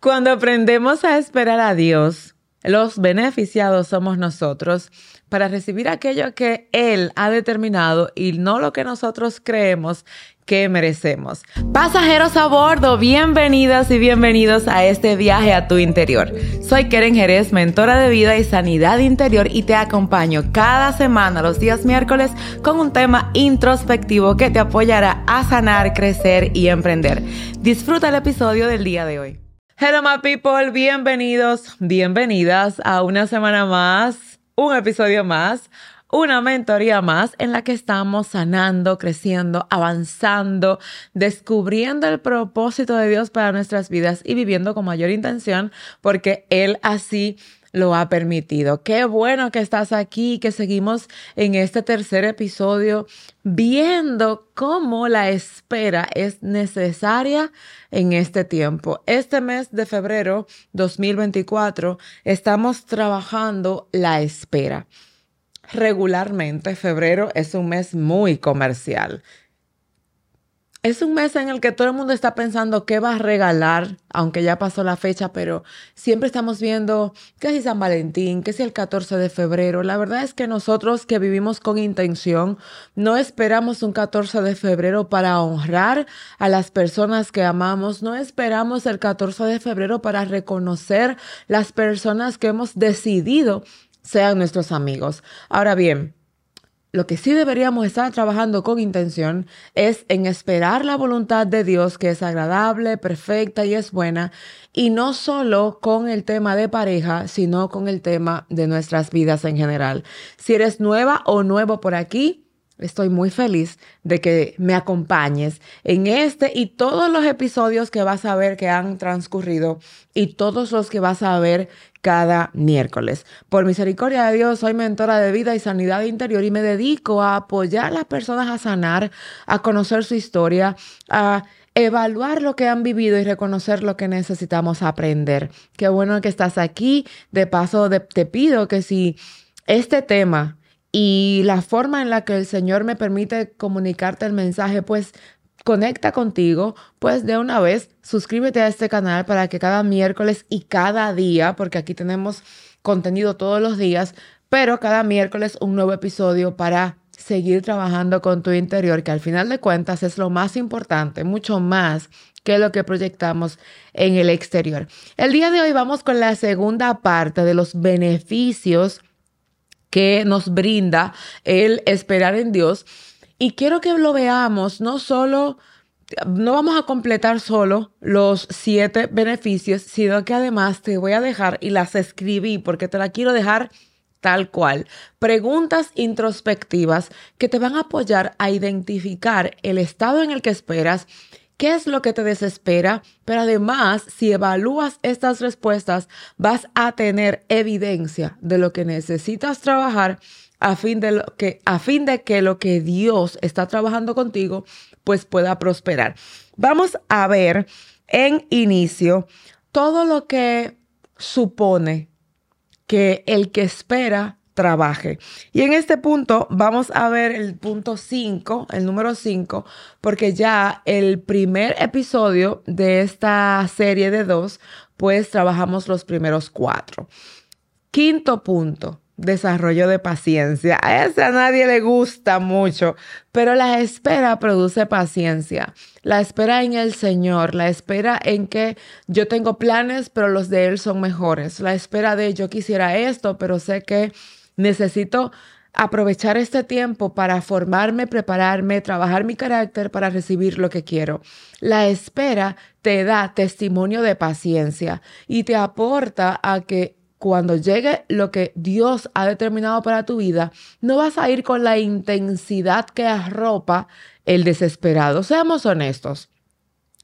Cuando aprendemos a esperar a Dios, los beneficiados somos nosotros para recibir aquello que Él ha determinado y no lo que nosotros creemos que merecemos. Pasajeros a bordo, bienvenidas y bienvenidos a este viaje a tu interior. Soy Keren Jerez, mentora de vida y sanidad interior y te acompaño cada semana los días miércoles con un tema introspectivo que te apoyará a sanar, crecer y emprender. Disfruta el episodio del día de hoy. Hello my people, bienvenidos, bienvenidas a una semana más, un episodio más, una mentoría más en la que estamos sanando, creciendo, avanzando, descubriendo el propósito de Dios para nuestras vidas y viviendo con mayor intención porque Él así lo ha permitido. Qué bueno que estás aquí, que seguimos en este tercer episodio viendo cómo la espera es necesaria en este tiempo. Este mes de febrero 2024 estamos trabajando la espera. Regularmente febrero es un mes muy comercial. Es un mes en el que todo el mundo está pensando qué va a regalar, aunque ya pasó la fecha, pero siempre estamos viendo qué si San Valentín, qué si el 14 de febrero. La verdad es que nosotros que vivimos con intención, no esperamos un 14 de febrero para honrar a las personas que amamos, no esperamos el 14 de febrero para reconocer las personas que hemos decidido sean nuestros amigos. Ahora bien, lo que sí deberíamos estar trabajando con intención es en esperar la voluntad de Dios que es agradable, perfecta y es buena, y no solo con el tema de pareja, sino con el tema de nuestras vidas en general. Si eres nueva o nuevo por aquí, Estoy muy feliz de que me acompañes en este y todos los episodios que vas a ver que han transcurrido y todos los que vas a ver cada miércoles. Por misericordia de Dios, soy mentora de vida y sanidad interior y me dedico a apoyar a las personas a sanar, a conocer su historia, a evaluar lo que han vivido y reconocer lo que necesitamos aprender. Qué bueno que estás aquí. De paso, te pido que si este tema y la forma en la que el Señor me permite comunicarte el mensaje, pues conecta contigo, pues de una vez suscríbete a este canal para que cada miércoles y cada día, porque aquí tenemos contenido todos los días, pero cada miércoles un nuevo episodio para seguir trabajando con tu interior, que al final de cuentas es lo más importante, mucho más que lo que proyectamos en el exterior. El día de hoy vamos con la segunda parte de los beneficios que nos brinda el esperar en Dios. Y quiero que lo veamos, no solo, no vamos a completar solo los siete beneficios, sino que además te voy a dejar, y las escribí porque te la quiero dejar tal cual, preguntas introspectivas que te van a apoyar a identificar el estado en el que esperas qué es lo que te desespera, pero además, si evalúas estas respuestas, vas a tener evidencia de lo que necesitas trabajar a fin de, que, a fin de que lo que Dios está trabajando contigo, pues pueda prosperar. Vamos a ver en inicio todo lo que supone que el que espera trabaje. Y en este punto vamos a ver el punto 5, el número 5, porque ya el primer episodio de esta serie de dos, pues trabajamos los primeros cuatro. Quinto punto, desarrollo de paciencia. A ese a nadie le gusta mucho, pero la espera produce paciencia. La espera en el Señor, la espera en que yo tengo planes, pero los de Él son mejores. La espera de yo quisiera esto, pero sé que Necesito aprovechar este tiempo para formarme, prepararme, trabajar mi carácter para recibir lo que quiero. La espera te da testimonio de paciencia y te aporta a que cuando llegue lo que Dios ha determinado para tu vida, no vas a ir con la intensidad que arropa el desesperado. Seamos honestos.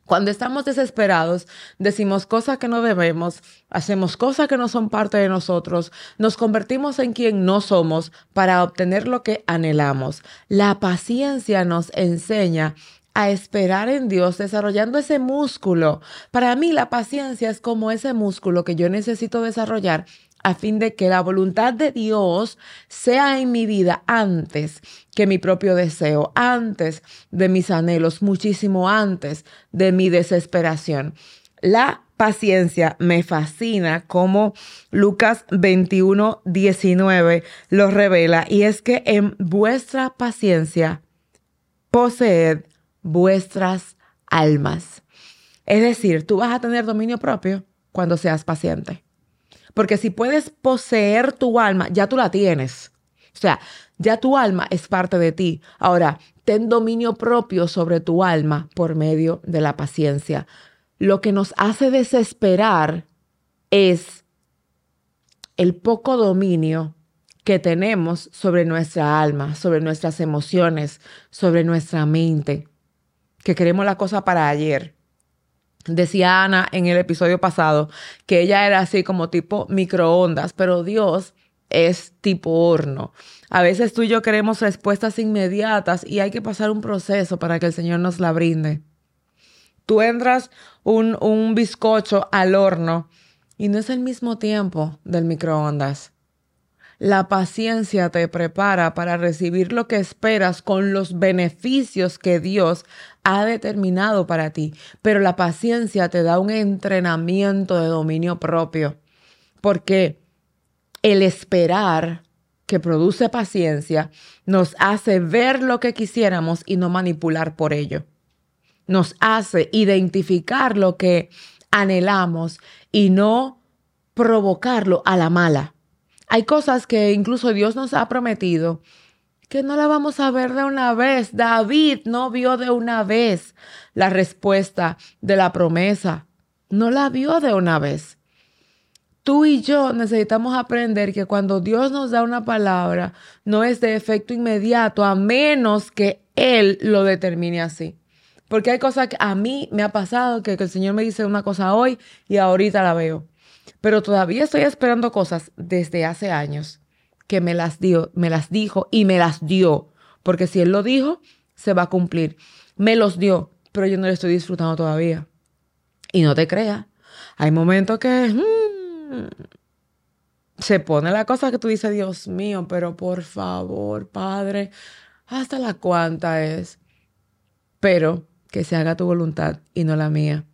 Cuando estamos desesperados, decimos cosas que no debemos, hacemos cosas que no son parte de nosotros, nos convertimos en quien no somos para obtener lo que anhelamos. La paciencia nos enseña a esperar en Dios desarrollando ese músculo. Para mí la paciencia es como ese músculo que yo necesito desarrollar a fin de que la voluntad de Dios sea en mi vida antes que mi propio deseo, antes de mis anhelos, muchísimo antes de mi desesperación. La paciencia me fascina como Lucas 21, 19 lo revela y es que en vuestra paciencia poseed vuestras almas. Es decir, tú vas a tener dominio propio cuando seas paciente. Porque si puedes poseer tu alma, ya tú la tienes. O sea, ya tu alma es parte de ti. Ahora, ten dominio propio sobre tu alma por medio de la paciencia. Lo que nos hace desesperar es el poco dominio que tenemos sobre nuestra alma, sobre nuestras emociones, sobre nuestra mente, que queremos la cosa para ayer. Decía Ana en el episodio pasado que ella era así como tipo microondas, pero Dios es tipo horno. A veces tú y yo queremos respuestas inmediatas y hay que pasar un proceso para que el Señor nos la brinde. Tú entras un, un bizcocho al horno y no es el mismo tiempo del microondas. La paciencia te prepara para recibir lo que esperas con los beneficios que Dios ha determinado para ti. Pero la paciencia te da un entrenamiento de dominio propio. Porque el esperar que produce paciencia nos hace ver lo que quisiéramos y no manipular por ello. Nos hace identificar lo que anhelamos y no provocarlo a la mala. Hay cosas que incluso Dios nos ha prometido que no la vamos a ver de una vez. David no vio de una vez la respuesta de la promesa. No la vio de una vez. Tú y yo necesitamos aprender que cuando Dios nos da una palabra, no es de efecto inmediato, a menos que Él lo determine así. Porque hay cosas que a mí me ha pasado que, el Señor me dice una cosa hoy y ahorita la veo pero todavía estoy esperando cosas desde hace años que me las dio, me las dijo y me las dio, porque si él lo dijo, se va a cumplir. Me los dio, pero yo no lo estoy disfrutando todavía. Y no te creas, hay momentos que se pone la cosa que tú dices, Dios mío, pero por favor, Padre, hasta la cuanta es. Pero que se haga tu voluntad y no la mía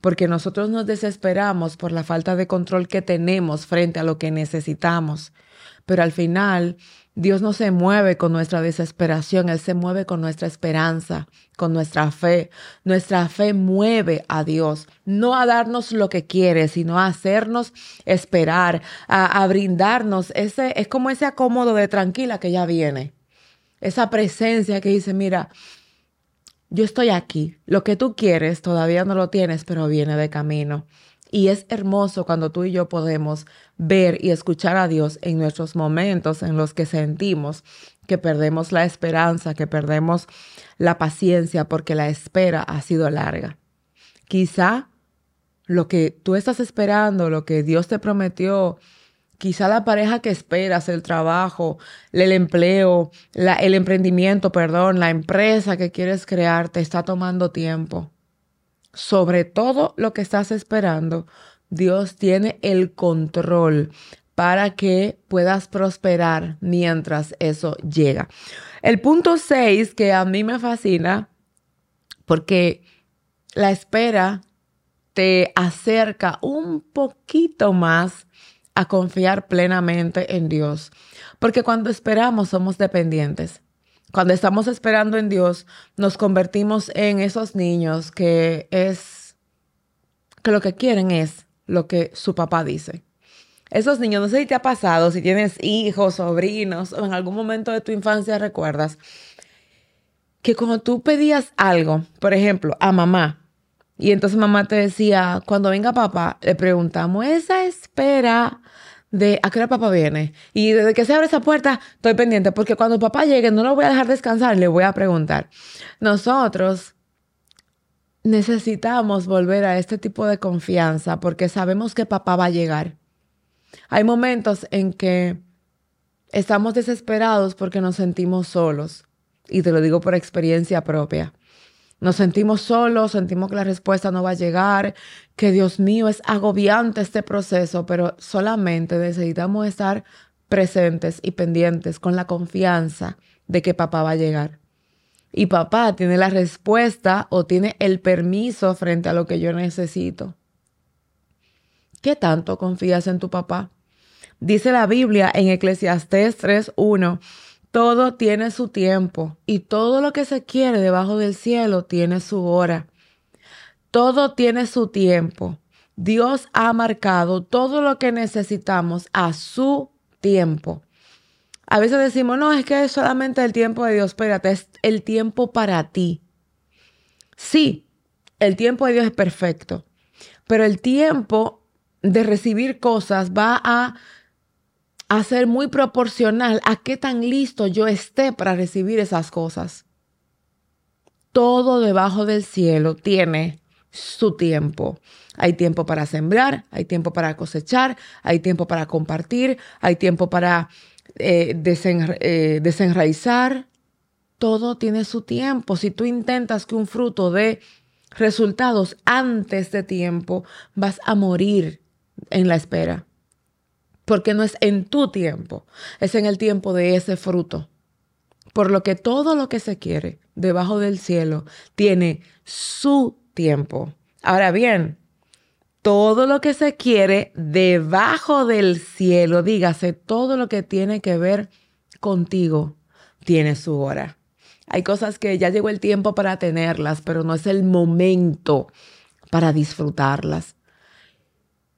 porque nosotros nos desesperamos por la falta de control que tenemos frente a lo que necesitamos. Pero al final, Dios no se mueve con nuestra desesperación, Él se mueve con nuestra esperanza, con nuestra fe. Nuestra fe mueve a Dios, no a darnos lo que quiere, sino a hacernos esperar, a, a brindarnos ese, es como ese acomodo de tranquila que ya viene. Esa presencia que dice, mira, yo estoy aquí, lo que tú quieres todavía no lo tienes, pero viene de camino. Y es hermoso cuando tú y yo podemos ver y escuchar a Dios en nuestros momentos en los que sentimos que perdemos la esperanza, que perdemos la paciencia porque la espera ha sido larga. Quizá lo que tú estás esperando, lo que Dios te prometió, Quizá la pareja que esperas, el trabajo, el empleo, el emprendimiento, perdón, la empresa que quieres crear te está tomando tiempo. Sobre todo lo que estás esperando, Dios tiene el control para que puedas prosperar mientras eso llega. El punto 6 que a mí me fascina porque la espera te acerca un poquito más a confiar plenamente en Dios. Porque cuando esperamos somos dependientes. Cuando estamos esperando en Dios, nos convertimos en esos niños que es que lo que quieren es lo que su papá dice. Esos niños, no sé si te ha pasado, si tienes hijos, sobrinos, o en algún momento de tu infancia recuerdas que cuando tú pedías algo, por ejemplo, a mamá, y entonces mamá te decía, cuando venga papá, le preguntamos, esa espera de a qué hora papá viene. Y desde que se abre esa puerta, estoy pendiente, porque cuando papá llegue, no lo voy a dejar descansar, le voy a preguntar. Nosotros necesitamos volver a este tipo de confianza porque sabemos que papá va a llegar. Hay momentos en que estamos desesperados porque nos sentimos solos. Y te lo digo por experiencia propia. Nos sentimos solos, sentimos que la respuesta no va a llegar, que Dios mío es agobiante este proceso, pero solamente necesitamos estar presentes y pendientes con la confianza de que papá va a llegar. Y papá tiene la respuesta o tiene el permiso frente a lo que yo necesito. ¿Qué tanto confías en tu papá? Dice la Biblia en Eclesiastés 3.1, todo tiene su tiempo y todo lo que se quiere debajo del cielo tiene su hora. Todo tiene su tiempo. Dios ha marcado todo lo que necesitamos a su tiempo. A veces decimos, no, es que es solamente el tiempo de Dios. Espérate, es el tiempo para ti. Sí, el tiempo de Dios es perfecto, pero el tiempo de recibir cosas va a, a ser muy proporcional a qué tan listo yo esté para recibir esas cosas. Todo debajo del cielo tiene su tiempo. Hay tiempo para sembrar, hay tiempo para cosechar, hay tiempo para compartir, hay tiempo para eh, eh, desenraizar. Todo tiene su tiempo. Si tú intentas que un fruto dé resultados antes de tiempo, vas a morir en la espera. Porque no es en tu tiempo, es en el tiempo de ese fruto. Por lo que todo lo que se quiere debajo del cielo tiene su tiempo. Ahora bien, todo lo que se quiere debajo del cielo, dígase, todo lo que tiene que ver contigo, tiene su hora. Hay cosas que ya llegó el tiempo para tenerlas, pero no es el momento para disfrutarlas.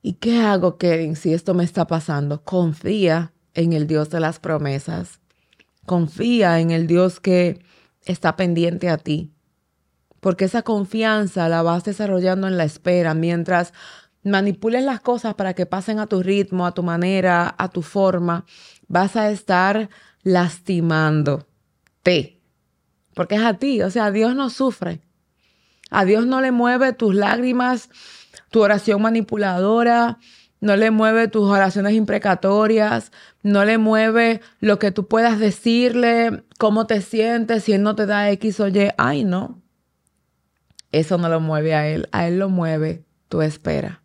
¿Y qué hago, Kevin, si esto me está pasando? Confía en el Dios de las promesas. Confía en el Dios que está pendiente a ti porque esa confianza la vas desarrollando en la espera mientras manipules las cosas para que pasen a tu ritmo, a tu manera, a tu forma, vas a estar lastimándote. Porque es a ti, o sea, Dios no sufre. A Dios no le mueve tus lágrimas, tu oración manipuladora, no le mueve tus oraciones imprecatorias, no le mueve lo que tú puedas decirle, cómo te sientes, si él no te da X o Y. Ay, no. Eso no lo mueve a él, a él lo mueve tu espera.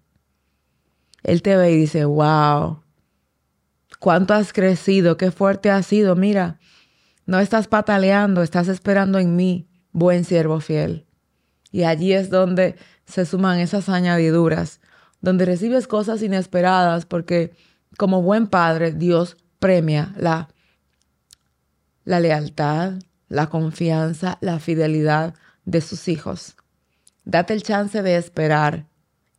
Él te ve y dice, wow, cuánto has crecido, qué fuerte has sido, mira, no estás pataleando, estás esperando en mí, buen siervo fiel. Y allí es donde se suman esas añadiduras, donde recibes cosas inesperadas, porque como buen padre, Dios premia la, la lealtad, la confianza, la fidelidad de sus hijos. Date el chance de esperar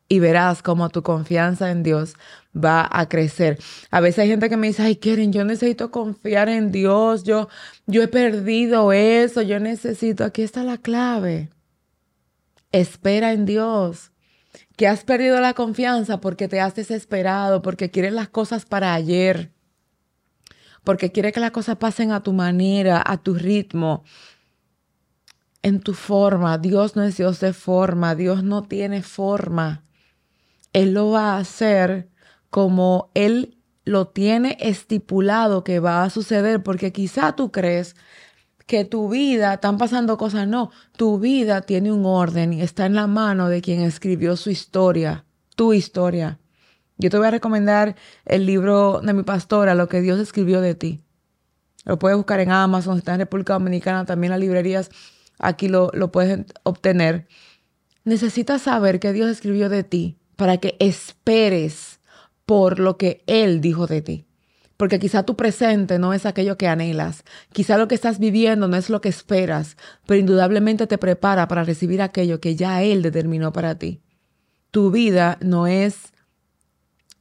y verás cómo tu confianza en Dios va a crecer. A veces hay gente que me dice, ay, Keren, yo necesito confiar en Dios, yo, yo he perdido eso, yo necesito, aquí está la clave. Espera en Dios. Que has perdido la confianza porque te has desesperado, porque quieres las cosas para ayer, porque quieres que las cosas pasen a tu manera, a tu ritmo, en tu forma. Dios no es Dios de forma, Dios no tiene forma. Él lo va a hacer como Él lo tiene estipulado que va a suceder, porque quizá tú crees que tu vida, están pasando cosas, no, tu vida tiene un orden y está en la mano de quien escribió su historia, tu historia. Yo te voy a recomendar el libro de mi pastora, Lo que Dios escribió de ti. Lo puedes buscar en Amazon, está en República Dominicana, también las librerías aquí lo, lo puedes obtener. Necesitas saber que Dios escribió de ti para que esperes por lo que Él dijo de ti. Porque quizá tu presente no es aquello que anhelas, quizá lo que estás viviendo no es lo que esperas, pero indudablemente te prepara para recibir aquello que ya Él determinó para ti. Tu vida no es,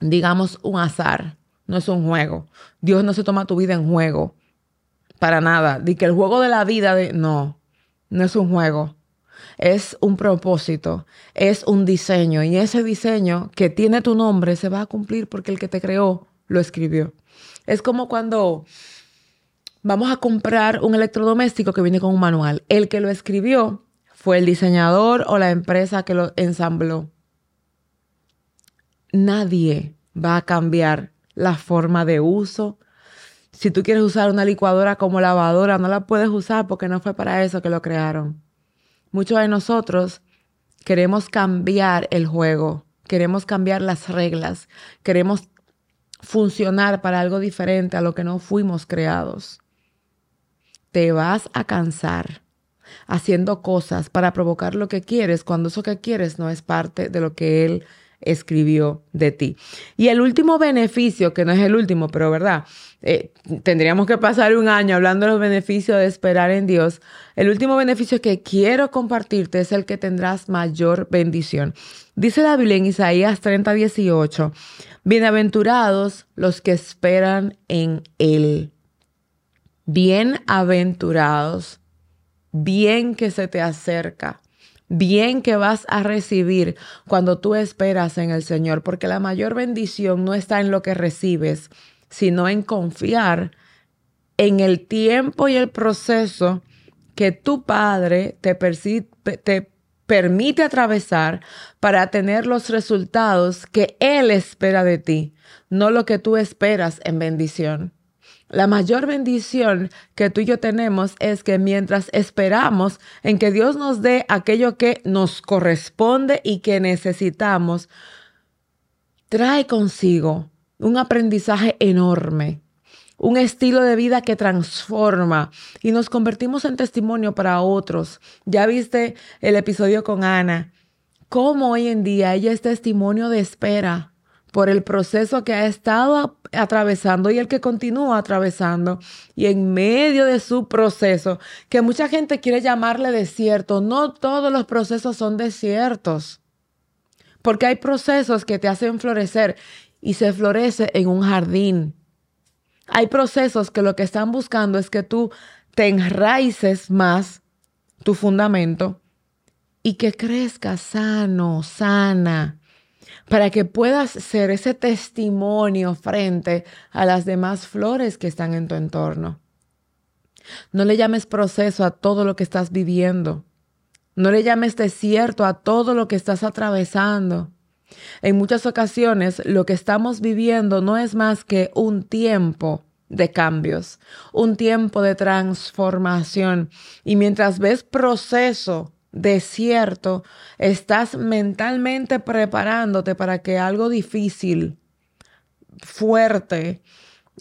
digamos, un azar, no es un juego. Dios no se toma tu vida en juego, para nada. Di que el juego de la vida, no, no es un juego, es un propósito, es un diseño y ese diseño que tiene tu nombre se va a cumplir porque el que te creó lo escribió. Es como cuando vamos a comprar un electrodoméstico que viene con un manual. El que lo escribió fue el diseñador o la empresa que lo ensambló. Nadie va a cambiar la forma de uso, si tú quieres usar una licuadora como lavadora, no la puedes usar porque no fue para eso que lo crearon. Muchos de nosotros queremos cambiar el juego, queremos cambiar las reglas, queremos funcionar para algo diferente a lo que no fuimos creados. Te vas a cansar haciendo cosas para provocar lo que quieres cuando eso que quieres no es parte de lo que Él escribió de ti. Y el último beneficio, que no es el último, pero verdad, eh, tendríamos que pasar un año hablando de los beneficios de esperar en Dios. El último beneficio que quiero compartirte es el que tendrás mayor bendición. Dice la Biblia en Isaías 30, 18, bienaventurados los que esperan en Él. Bienaventurados, bien que se te acerca bien que vas a recibir cuando tú esperas en el Señor, porque la mayor bendición no está en lo que recibes, sino en confiar en el tiempo y el proceso que tu Padre te, te permite atravesar para tener los resultados que Él espera de ti, no lo que tú esperas en bendición. La mayor bendición que tú y yo tenemos es que mientras esperamos en que Dios nos dé aquello que nos corresponde y que necesitamos, trae consigo un aprendizaje enorme, un estilo de vida que transforma y nos convertimos en testimonio para otros. Ya viste el episodio con Ana, cómo hoy en día ella es testimonio de espera por el proceso que ha estado atravesando y el que continúa atravesando. Y en medio de su proceso, que mucha gente quiere llamarle desierto, no todos los procesos son desiertos. Porque hay procesos que te hacen florecer y se florece en un jardín. Hay procesos que lo que están buscando es que tú te enraices más tu fundamento y que crezcas sano, sana, para que puedas ser ese testimonio frente a las demás flores que están en tu entorno. No le llames proceso a todo lo que estás viviendo. No le llames desierto a todo lo que estás atravesando. En muchas ocasiones lo que estamos viviendo no es más que un tiempo de cambios, un tiempo de transformación. Y mientras ves proceso desierto, estás mentalmente preparándote para que algo difícil, fuerte,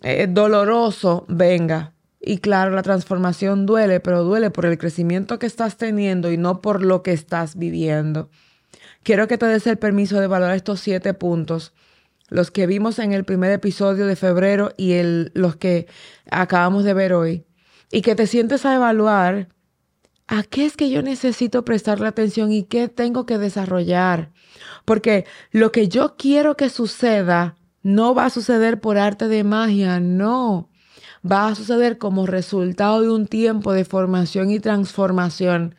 eh, doloroso venga. Y claro, la transformación duele, pero duele por el crecimiento que estás teniendo y no por lo que estás viviendo. Quiero que te des el permiso de valorar estos siete puntos, los que vimos en el primer episodio de febrero y los que acabamos de ver hoy, y que te sientes a evaluar ¿A qué es que yo necesito prestarle atención y qué tengo que desarrollar? Porque lo que yo quiero que suceda no va a suceder por arte de magia, no. Va a suceder como resultado de un tiempo de formación y transformación.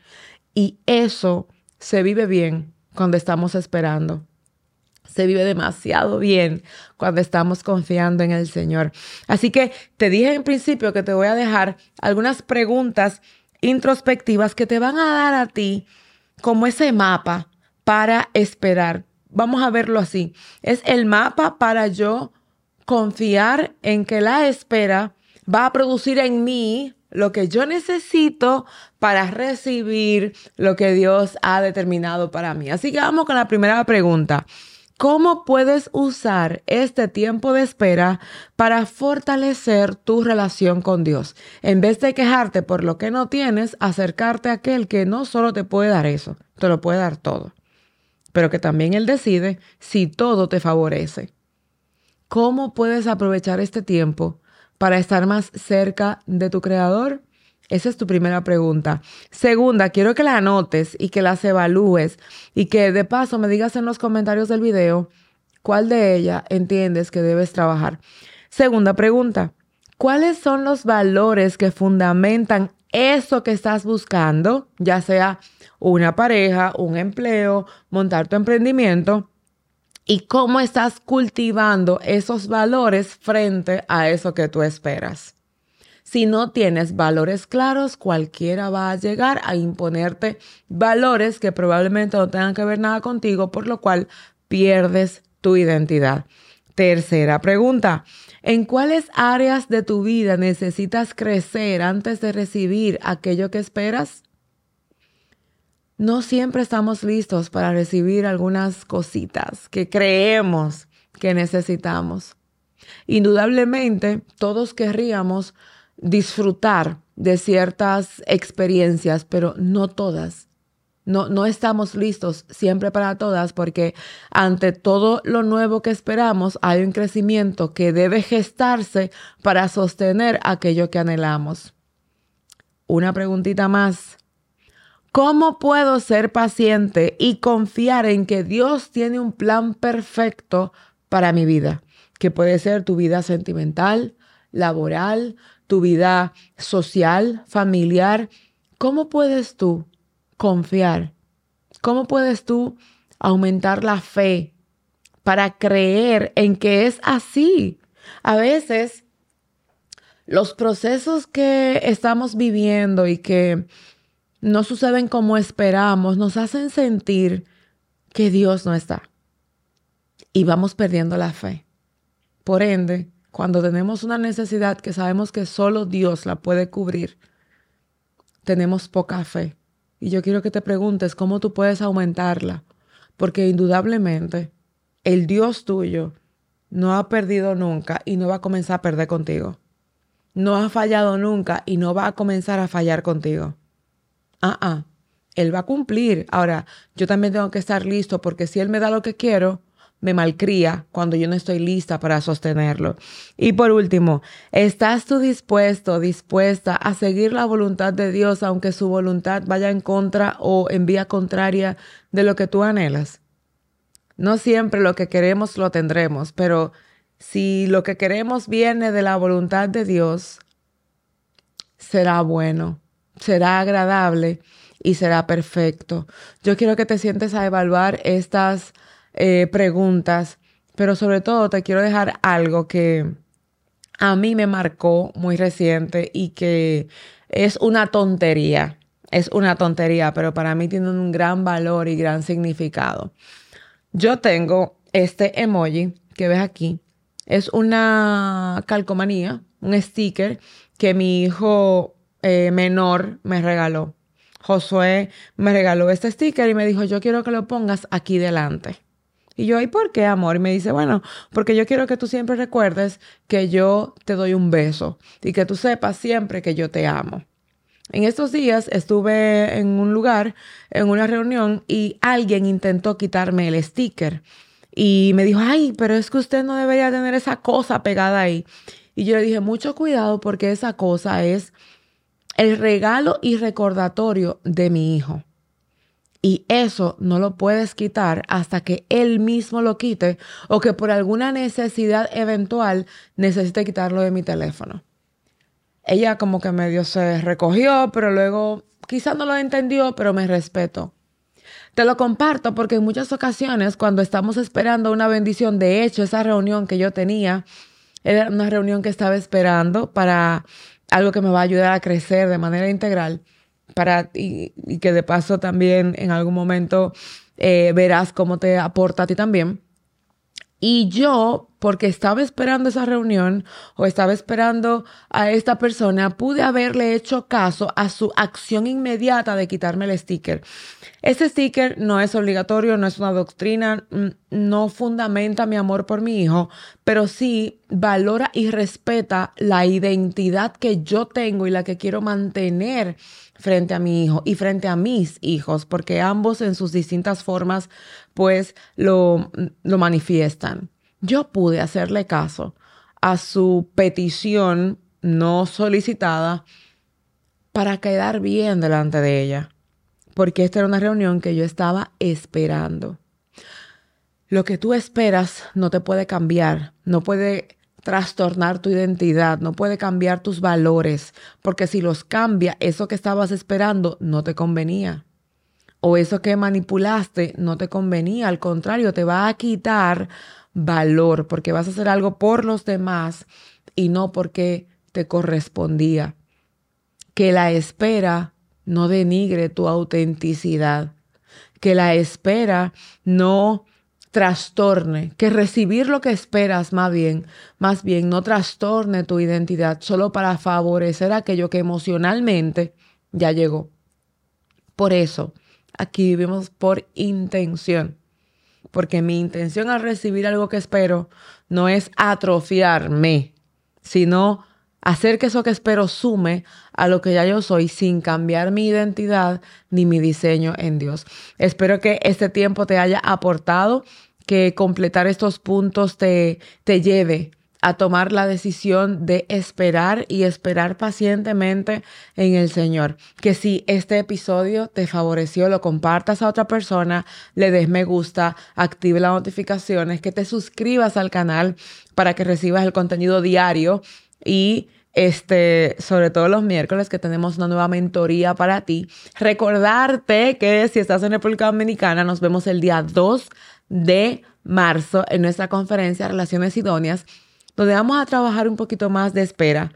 Y eso se vive bien cuando estamos esperando. Se vive demasiado bien cuando estamos confiando en el Señor. Así que te dije en principio que te voy a dejar algunas preguntas introspectivas que te van a dar a ti como ese mapa para esperar. Vamos a verlo así. Es el mapa para yo confiar en que la espera va a producir en mí lo que yo necesito para recibir lo que Dios ha determinado para mí. Así que vamos con la primera pregunta. ¿Cómo puedes usar este tiempo de espera para fortalecer tu relación con Dios? En vez de quejarte por lo que no tienes, acercarte a aquel que no solo te puede dar eso, te lo puede dar todo, pero que también Él decide si todo te favorece. ¿Cómo puedes aprovechar este tiempo para estar más cerca de tu Creador? Esa es tu primera pregunta. Segunda, quiero que la anotes y que las evalúes y que de paso me digas en los comentarios del video cuál de ellas entiendes que debes trabajar. Segunda pregunta, ¿cuáles son los valores que fundamentan eso que estás buscando, ya sea una pareja, un empleo, montar tu emprendimiento? ¿Y cómo estás cultivando esos valores frente a eso que tú esperas? Si no tienes valores claros, cualquiera va a llegar a imponerte valores que probablemente no tengan que ver nada contigo, por lo cual pierdes tu identidad. Tercera pregunta. ¿En cuáles áreas de tu vida necesitas crecer antes de recibir aquello que esperas? No siempre estamos listos para recibir algunas cositas que creemos que necesitamos. Indudablemente, todos querríamos disfrutar de ciertas experiencias, pero no todas. No, no estamos listos siempre para todas porque ante todo lo nuevo que esperamos hay un crecimiento que debe gestarse para sostener aquello que anhelamos. Una preguntita más. ¿Cómo puedo ser paciente y confiar en que Dios tiene un plan perfecto para mi vida? Que puede ser tu vida sentimental, laboral, tu vida social, familiar. ¿Cómo puedes tú confiar? ¿Cómo puedes tú aumentar la fe para creer en que es así? A veces los procesos que estamos viviendo y que no suceden como esperamos nos hacen sentir que Dios no está y vamos perdiendo la fe. Por ende, cuando tenemos una necesidad que sabemos que solo Dios la puede cubrir, tenemos poca fe. Y yo quiero que te preguntes cómo tú puedes aumentarla, porque indudablemente el Dios tuyo no ha perdido nunca y no va a comenzar a perder contigo. No ha fallado nunca y no va a comenzar a fallar contigo. Ah, ah, Él va a cumplir. Ahora, yo también tengo que estar listo porque si Él me da lo que quiero, me malcría cuando yo no estoy lista para sostenerlo. Y por último, ¿estás tú dispuesto, dispuesta a seguir la voluntad de Dios aunque su voluntad vaya en contra o en vía contraria de lo que tú anhelas? No siempre lo que queremos lo tendremos, pero si lo que queremos viene de la voluntad de Dios, será bueno, será agradable y será perfecto. Yo quiero que te sientes a evaluar estas eh, preguntas, pero sobre todo te quiero dejar algo que a mí me marcó muy reciente y que es una tontería. Es una tontería, pero para mí tiene un gran valor y gran significado. Yo tengo este emoji que ves aquí. Es una calcomanía, un sticker que mi hijo eh, menor me regaló. Josué me regaló este sticker y me dijo, yo quiero que lo pongas aquí delante. Y yo, ¿y por qué, amor? Y me dice, bueno, porque yo quiero que tú siempre recuerdes que yo te doy un beso y que tú sepas siempre que yo te amo. En estos días estuve en un lugar, en una reunión, y alguien intentó quitarme el sticker. Y me dijo, ay, pero es que usted no debería tener esa cosa pegada ahí. Y yo le dije, mucho cuidado porque esa cosa es el regalo y recordatorio de mi hijo. Y eso no lo puedes quitar hasta que él mismo lo quite o que por alguna necesidad eventual necesite quitarlo de mi teléfono. Ella como que medio se recogió, pero luego quizás no lo entendió, pero me respeto. Te lo comparto porque en muchas ocasiones cuando estamos esperando una bendición, de hecho esa reunión que yo tenía era una reunión que estaba esperando para algo que me va a ayudar a crecer de manera integral para y, que de paso también en algún momento eh, verás cómo te aporta a ti también. Y yo, porque estaba esperando esa reunión o estaba esperando a esta persona, pude haberle hecho caso a su acción inmediata de quitarme el sticker. Ese sticker no es obligatorio, no es una doctrina, mm, no fundamenta mi amor por mi hijo, pero sí valora y respeta la identidad que yo tengo y la que quiero mantener frente a mi hijo y frente a mis hijos, porque ambos en sus distintas formas pues lo, lo manifiestan. Yo pude hacerle caso a su petición no solicitada para quedar bien delante de ella, porque esta era una reunión que yo estaba esperando. Lo que tú esperas no te puede cambiar, no puede trastornar tu identidad, no puede cambiar tus valores, porque si los cambia, eso que estabas esperando no te convenía. O eso que manipulaste no te convenía, al contrario, te va a quitar valor, porque vas a hacer algo por los demás y no porque te correspondía. Que la espera no denigre tu autenticidad, que la espera no trastorne, que recibir lo que esperas más bien, más bien no trastorne tu identidad solo para favorecer aquello que emocionalmente ya llegó. Por eso, aquí vivimos por intención, porque mi intención al recibir algo que espero no es atrofiarme, sino hacer que eso que espero sume a lo que ya yo soy sin cambiar mi identidad ni mi diseño en Dios. Espero que este tiempo te haya aportado, que completar estos puntos te, te lleve a tomar la decisión de esperar y esperar pacientemente en el Señor. Que si este episodio te favoreció, lo compartas a otra persona, le des me gusta, active las notificaciones, que te suscribas al canal para que recibas el contenido diario y este, sobre todo los miércoles que tenemos una nueva mentoría para ti. Recordarte que si estás en República Dominicana, nos vemos el día 2 de marzo en nuestra conferencia Relaciones Idóneas donde vamos a trabajar un poquito más de espera,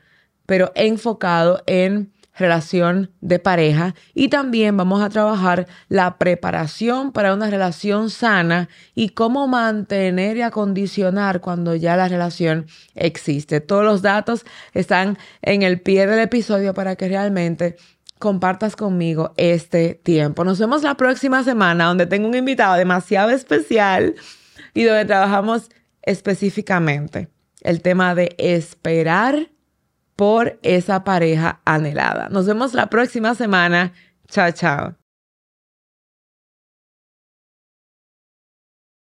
pero enfocado en relación de pareja y también vamos a trabajar la preparación para una relación sana y cómo mantener y acondicionar cuando ya la relación existe. Todos los datos están en el pie del episodio para que realmente compartas conmigo este tiempo. Nos vemos la próxima semana donde tengo un invitado demasiado especial y donde trabajamos específicamente el tema de esperar por esa pareja anhelada. Nos vemos la próxima semana. Chao, chao.